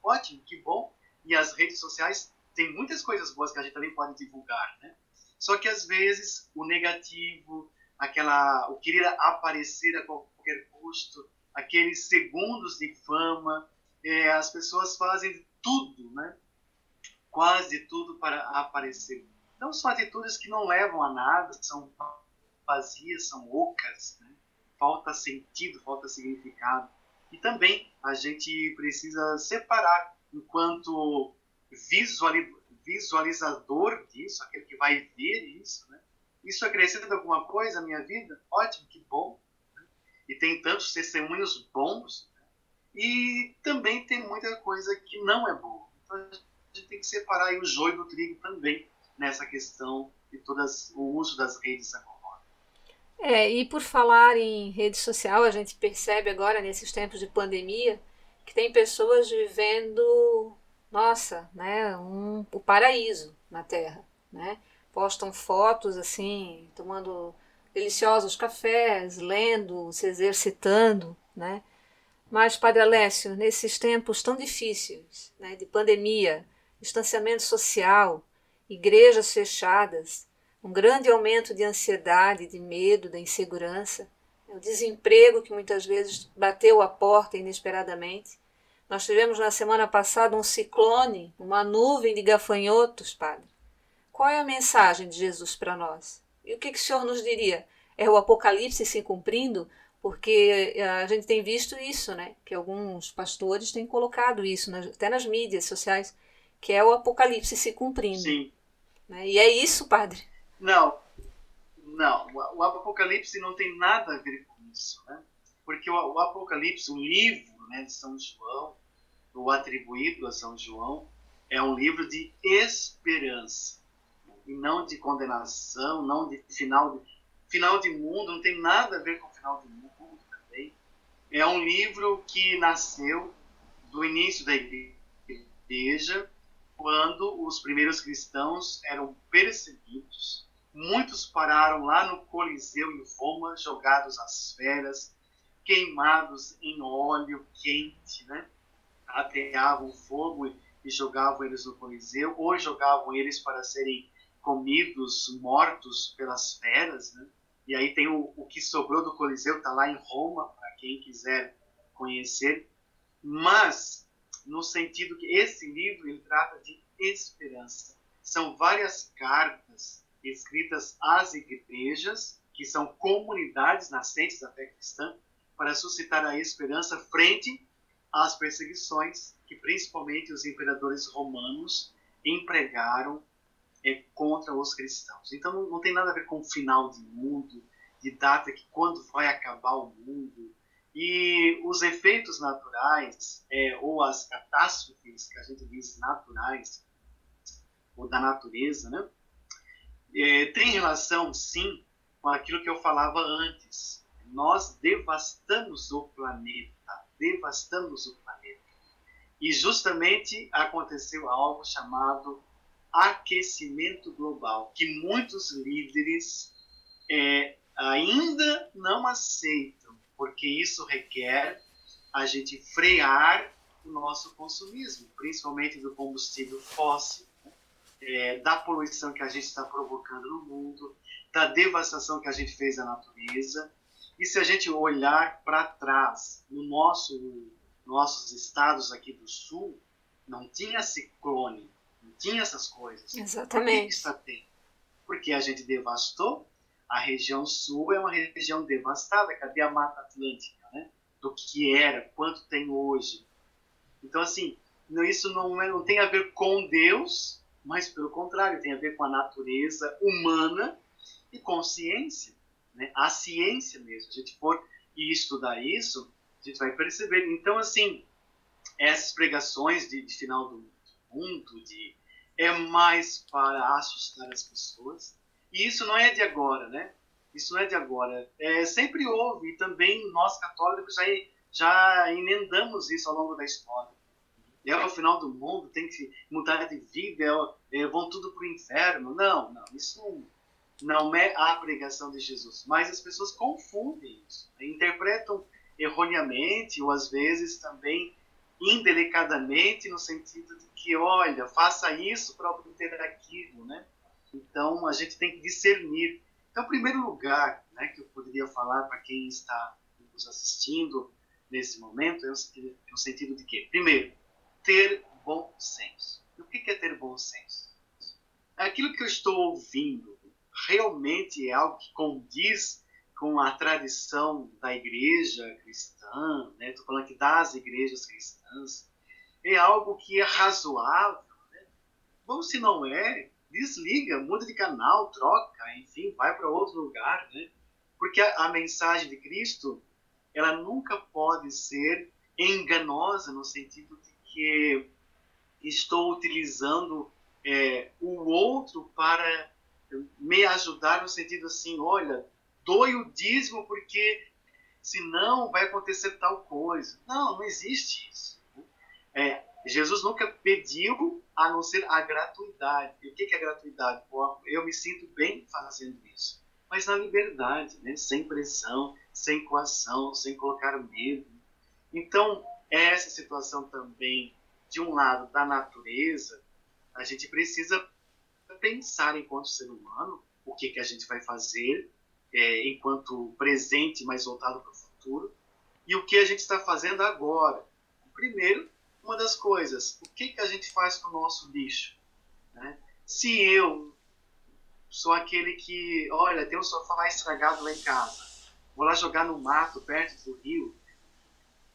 ótimo, que bom. E as redes sociais têm muitas coisas boas que a gente também pode divulgar, né? Só que às vezes o negativo, aquela, o querer aparecer a qualquer custo, aqueles segundos de fama, é, as pessoas fazem tudo, né? Quase tudo para aparecer. Então são atitudes que não levam a nada, são vazias, são ocas, né? falta sentido, falta significado. E também a gente precisa separar enquanto visualizador disso, aquele que vai ver isso, né? Isso acrescenta alguma coisa à minha vida? Ótimo, que bom. Né? E tem tantos testemunhos bons. Né? E também tem muita coisa que não é boa. Então a gente tem que separar o joio do trigo também nessa questão de todas o uso das redes agora. É, e por falar em rede social, a gente percebe agora nesses tempos de pandemia que tem pessoas vivendo, nossa, né, um, o paraíso na Terra, né? Postam fotos assim, tomando deliciosos cafés, lendo, se exercitando, né? Mas, Padre Alessio, nesses tempos tão difíceis, né, de pandemia, distanciamento social, igrejas fechadas, um grande aumento de ansiedade, de medo, da insegurança, o desemprego que muitas vezes bateu a porta inesperadamente. Nós tivemos na semana passada um ciclone, uma nuvem de gafanhotos, padre. Qual é a mensagem de Jesus para nós? E o que, que o senhor nos diria? É o Apocalipse se cumprindo? porque eh, a gente tem visto isso, né? Que alguns pastores têm colocado isso, até nas mídias sociais, que é o Apocalipse se cumprindo. Sim. Né? E é isso, padre? Não, não. O Apocalipse não tem nada a ver com isso, né? Porque o, Apocalipse, o livro né, de São João, o atribuído a São João, é um livro de esperança e não de condenação, não de final de final de mundo, não tem nada a ver com final de mundo também. É um livro que nasceu do início da igreja, quando os primeiros cristãos eram perseguidos. Muitos pararam lá no Coliseu em Roma, jogados às feras, queimados em óleo quente, né? Ateavam fogo e jogavam eles no Coliseu, ou jogavam eles para serem comidos, mortos pelas feras, né? E aí tem o, o que sobrou do Coliseu, está lá em Roma, para quem quiser conhecer. Mas, no sentido que esse livro ele trata de esperança. São várias cartas escritas às igrejas, que são comunidades nascentes da fé cristã, para suscitar a esperança frente às perseguições que principalmente os imperadores romanos empregaram é, contra os cristãos. Então não, tem nada a ver com o final de mundo, de data que quando vai acabar o mundo. E os efeitos naturais, é, ou as catástrofes que a gente diz naturais, ou da natureza, né? É, tem relação, sim, com aquilo que eu falava antes. Nós devastamos o planeta, devastamos o planeta. E justamente aconteceu algo chamado aquecimento global, que muitos líderes é, ainda não aceitam, porque isso requer a gente frear o nosso consumismo, principalmente do combustível fóssil, é, da poluição que a gente está provocando no mundo, da devastação que a gente fez à natureza. E se a gente olhar para trás, no nosso, nossos estados aqui do sul, não tinha ciclone, tinha essas coisas. Exatamente. Por que está tendo? Porque a gente devastou. A região sul é uma região devastada. Cadê a Mata Atlântica, né? Do que era, quanto tem hoje. Então, assim, isso não, é, não tem a ver com Deus, mas pelo contrário, tem a ver com a natureza humana e com ciência. Né? A ciência mesmo. A gente for estudar isso, a gente vai perceber. Então, assim, essas pregações de, de final do mundo, de é mais para assustar as pessoas. E isso não é de agora, né? Isso não é de agora. É, sempre houve, e também nós católicos já, já emendamos isso ao longo da história. É o final do mundo, tem que mudar de vida, é, é, vão tudo para o inferno. Não, não, isso não, não é a pregação de Jesus. Mas as pessoas confundem isso, interpretam erroneamente, ou às vezes também indelicadamente, no sentido de que, olha, faça isso para obter aquilo, né? Então, a gente tem que discernir. Então, primeiro lugar, né, que eu poderia falar para quem está nos assistindo nesse momento, é o, é o sentido de quê? Primeiro, ter bom senso. E o que é ter bom senso? Aquilo que eu estou ouvindo realmente é algo que condiz com a tradição da igreja cristã, né? Estou falando aqui das igrejas cristãs, é algo que é razoável. Né? Bom, se não é, desliga, muda de canal, troca, enfim, vai para outro lugar, né? Porque a, a, mensagem de Cristo, ela nunca pode ser enganosa no sentido de que estou utilizando é, o outro para me ajudar no sentido assim, olha, doe o dízimo porque senão vai acontecer tal coisa. Não, não existe isso. Né? É, Jesus nunca pediu a não ser a gratuidade. E o que é gratuidade? Eu me sinto bem fazendo isso. Mas na liberdade, né? sem pressão, sem coação, sem colocar medo. Então, essa situação também, de um lado, da natureza, a gente precisa pensar enquanto ser humano o que, que a gente vai fazer é, enquanto presente, mais voltado para o futuro, e o que a gente está fazendo agora. Primeiro, uma das coisas, o que, que a gente faz com o nosso lixo? Né? Se eu sou aquele que, olha, tem um sofá estragado lá em casa, vou lá jogar no mato, perto do rio.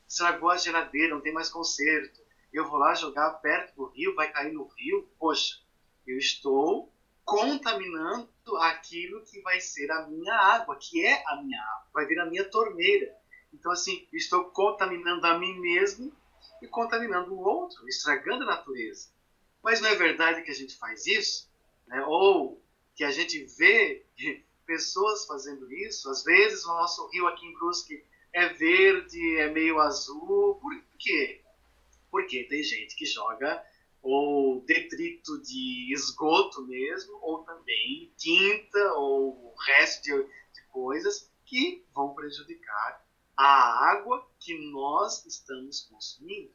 Estragou a geladeira, não tem mais conserto. Eu vou lá jogar perto do rio, vai cair no rio. Poxa, eu estou contaminando aquilo que vai ser a minha água, que é a minha água, vai vir a minha torneira. Então, assim, estou contaminando a mim mesmo e contaminando o outro, estragando a natureza. Mas não é verdade que a gente faz isso? Né? Ou que a gente vê pessoas fazendo isso? Às vezes o nosso rio aqui em Brusque é verde, é meio azul. Por quê? Porque tem gente que joga ou detrito de esgoto mesmo, ou também tinta ou resto de, de coisas que vão prejudicar a água que nós estamos consumindo.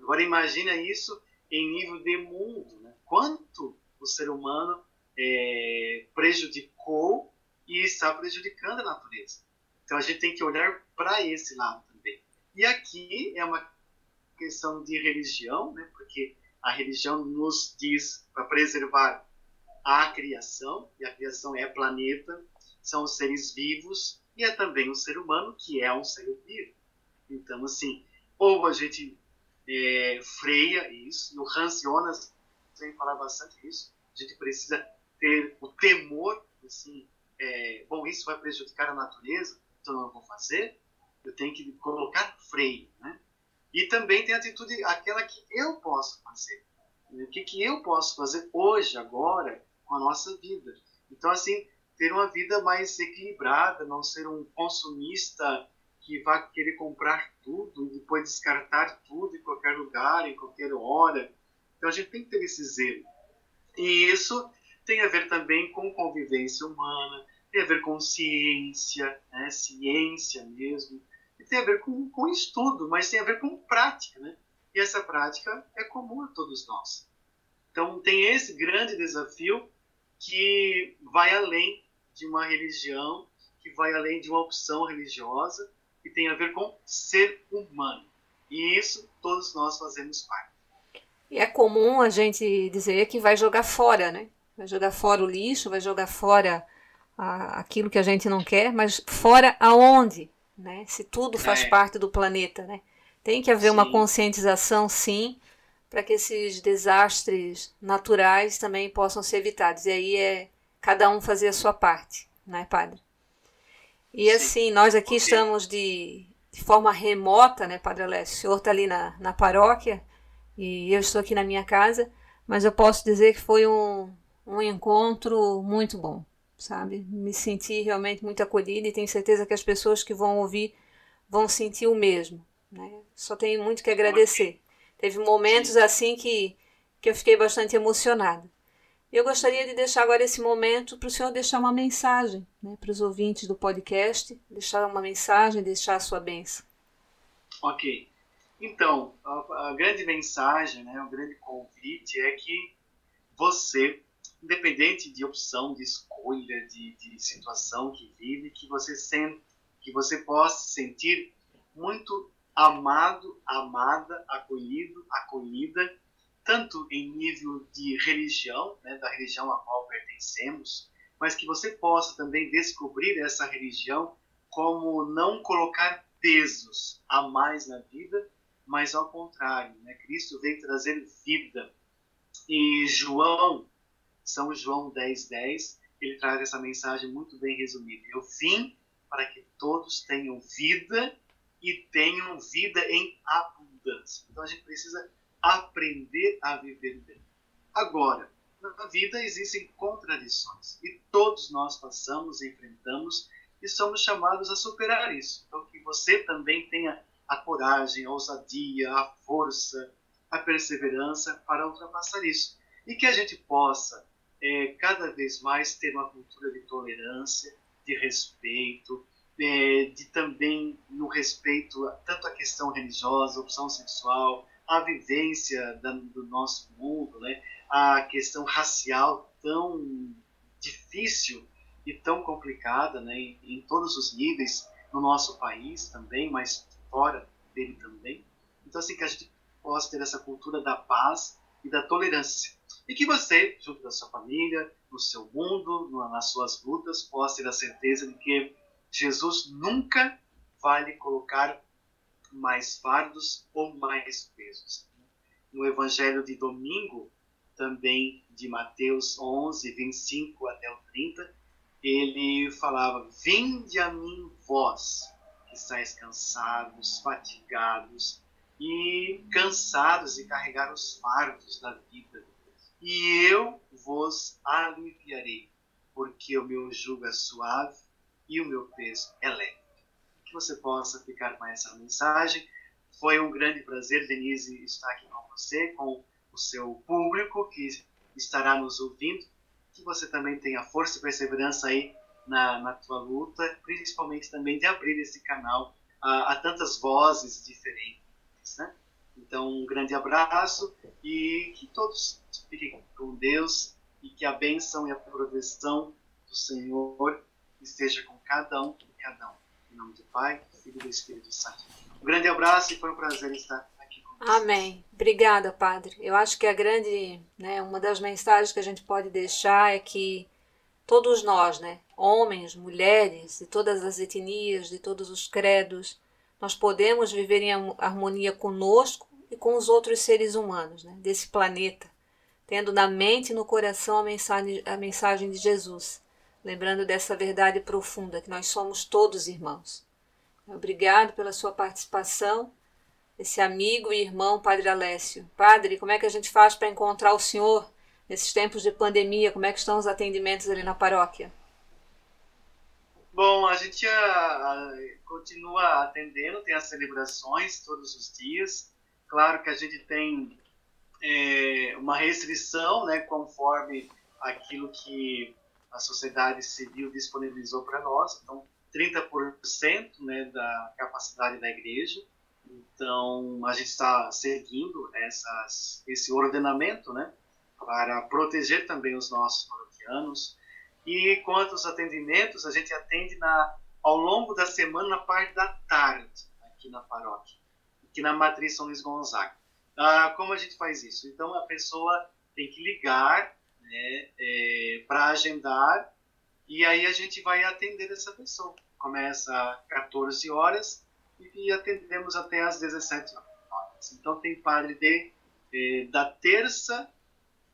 Agora imagina isso em nível de mundo, né? quanto o ser humano é, prejudicou e está prejudicando a natureza. Então a gente tem que olhar para esse lado também. E aqui é uma questão de religião, né? porque a religião nos diz para preservar a criação, e a criação é planeta, são os seres vivos, e é também o ser humano, que é um ser vivo. Então, assim, ou a gente é, freia isso, e o Hans Jonas vem falar bastante isso, a gente precisa ter o temor, assim, é, bom, isso vai prejudicar a natureza, então eu vou fazer, eu tenho que colocar freio, né? E também tem a atitude, aquela que eu posso fazer. O que, que eu posso fazer hoje, agora, com a nossa vida. Então, assim, ter uma vida mais equilibrada, não ser um consumista que vai querer comprar tudo e depois descartar tudo em qualquer lugar, em qualquer hora. Então a gente tem que ter esse zelo. E isso tem a ver também com convivência humana, tem a ver com ciência, né? ciência mesmo, e tem a ver com, com estudo, mas tem a ver com prática. Né? E essa prática é comum a todos nós. Então tem esse grande desafio que vai além de uma religião, que vai além de uma opção religiosa, que tem a ver com ser humano. E isso todos nós fazemos parte. E é comum a gente dizer que vai jogar fora, né? Vai jogar fora o lixo, vai jogar fora a, aquilo que a gente não quer, mas fora aonde? Né? Se tudo faz é. parte do planeta, né? Tem que haver sim. uma conscientização, sim, para que esses desastres naturais também possam ser evitados. E aí é cada um fazer a sua parte, não é, padre? E Sim. assim, nós aqui estamos de, de, forma remota, né, Padre Alessio? O senhor está ali na, na paróquia e eu estou aqui na minha casa, mas eu posso dizer que foi um, um encontro muito bom, sabe? Me senti realmente muito acolhida e tenho certeza que as pessoas que vão ouvir vão sentir o mesmo, né? Só tenho muito que agradecer. Teve momentos assim que, que eu fiquei bastante emocionada. Eu gostaria de deixar agora esse momento para o senhor deixar uma mensagem né, para os ouvintes do podcast, deixar uma mensagem, deixar a sua bênção. Ok. Então, a, a grande mensagem, né, o grande convite é que você, independente de opção, de escolha, de, de situação que vive, que você, sente, que você possa sentir muito amado, amada, acolhido, acolhida tanto em nível de religião, né, da religião a qual pertencemos, mas que você possa também descobrir essa religião como não colocar pesos a mais na vida, mas ao contrário, né? Cristo veio trazer vida. E João, São João 10:10, 10, ele traz essa mensagem muito bem resumida. Eu vim para que todos tenham vida e tenham vida em abundância. Então a gente precisa aprender a viver bem. Agora, na vida existem contradições e todos nós passamos, enfrentamos e somos chamados a superar isso. Então, que você também tenha a coragem, a ousadia, a força, a perseverança para ultrapassar isso. E que a gente possa, é, cada vez mais, ter uma cultura de tolerância, de respeito, é, de também no respeito tanto à questão religiosa, opção sexual, a vivência da, do nosso mundo, né? a questão racial tão difícil e tão complicada né? em, em todos os níveis no nosso país também, mas fora dele também. Então, assim, que a gente possa ter essa cultura da paz e da tolerância. E que você, junto da sua família, no seu mundo, nas suas lutas, possa ter a certeza de que Jesus nunca vai lhe colocar mais fardos ou mais pesos. No Evangelho de domingo, também de Mateus 11, 25 até o 30, ele falava: Vinde a mim, vós que estáis cansados, fatigados e cansados de carregar os fardos da vida, e eu vos aliviarei, porque o meu jugo é suave e o meu peso é leve. Que você possa ficar com essa mensagem. Foi um grande prazer, Denise, estar aqui com você, com o seu público que estará nos ouvindo. Que você também tenha força e perseverança aí na, na tua luta, principalmente também de abrir esse canal a, a tantas vozes diferentes, né? Então, um grande abraço e que todos fiquem com Deus e que a bênção e a proteção do Senhor esteja com cada um e cada um. Em nome do Pai, do Filho e do Espírito Santo. Um grande abraço e foi um prazer estar aqui com vocês. Amém. Obrigada, Padre. Eu acho que a grande, né, uma das mensagens que a gente pode deixar é que todos nós, né, homens, mulheres, de todas as etnias, de todos os credos, nós podemos viver em harmonia conosco e com os outros seres humanos né, desse planeta, tendo na mente e no coração a mensagem, a mensagem de Jesus, lembrando dessa verdade profunda que nós somos todos irmãos. Obrigado pela sua participação, esse amigo e irmão Padre Alessio. Padre, como é que a gente faz para encontrar o senhor nesses tempos de pandemia? Como é que estão os atendimentos ali na paróquia? Bom, a gente a, a, continua atendendo, tem as celebrações todos os dias. Claro que a gente tem é, uma restrição, né, conforme aquilo que a sociedade civil disponibilizou para nós. Então, 30% né, da capacidade da igreja. Então, a gente está seguindo essas, esse ordenamento né, para proteger também os nossos paroquianos e quanto aos atendimentos, a gente atende na, ao longo da semana, na parte da tarde, aqui na paróquia, aqui na Matriz São Luís Gonzaga. Ah, como a gente faz isso? Então, a pessoa tem que ligar né, é, para agendar e aí a gente vai atender essa pessoa. Começa às 14 horas e atendemos até às 17 horas. Então, tem padre de, é, da terça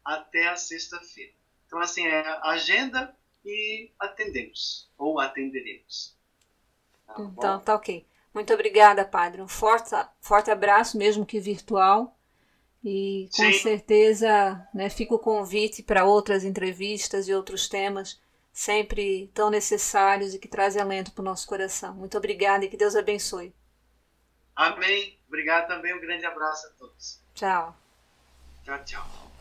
até a sexta-feira. Então, assim, é agenda e atendemos ou atenderemos. Tá então, tá ok. Muito obrigada, Padre. Um forte, forte abraço, mesmo que virtual. E com Sim. certeza né, fica o convite para outras entrevistas e outros temas sempre tão necessários e que trazem alento para o nosso coração. Muito obrigada e que Deus abençoe. Amém. Obrigado também. Um grande abraço a todos. Tchau. Tchau, tchau.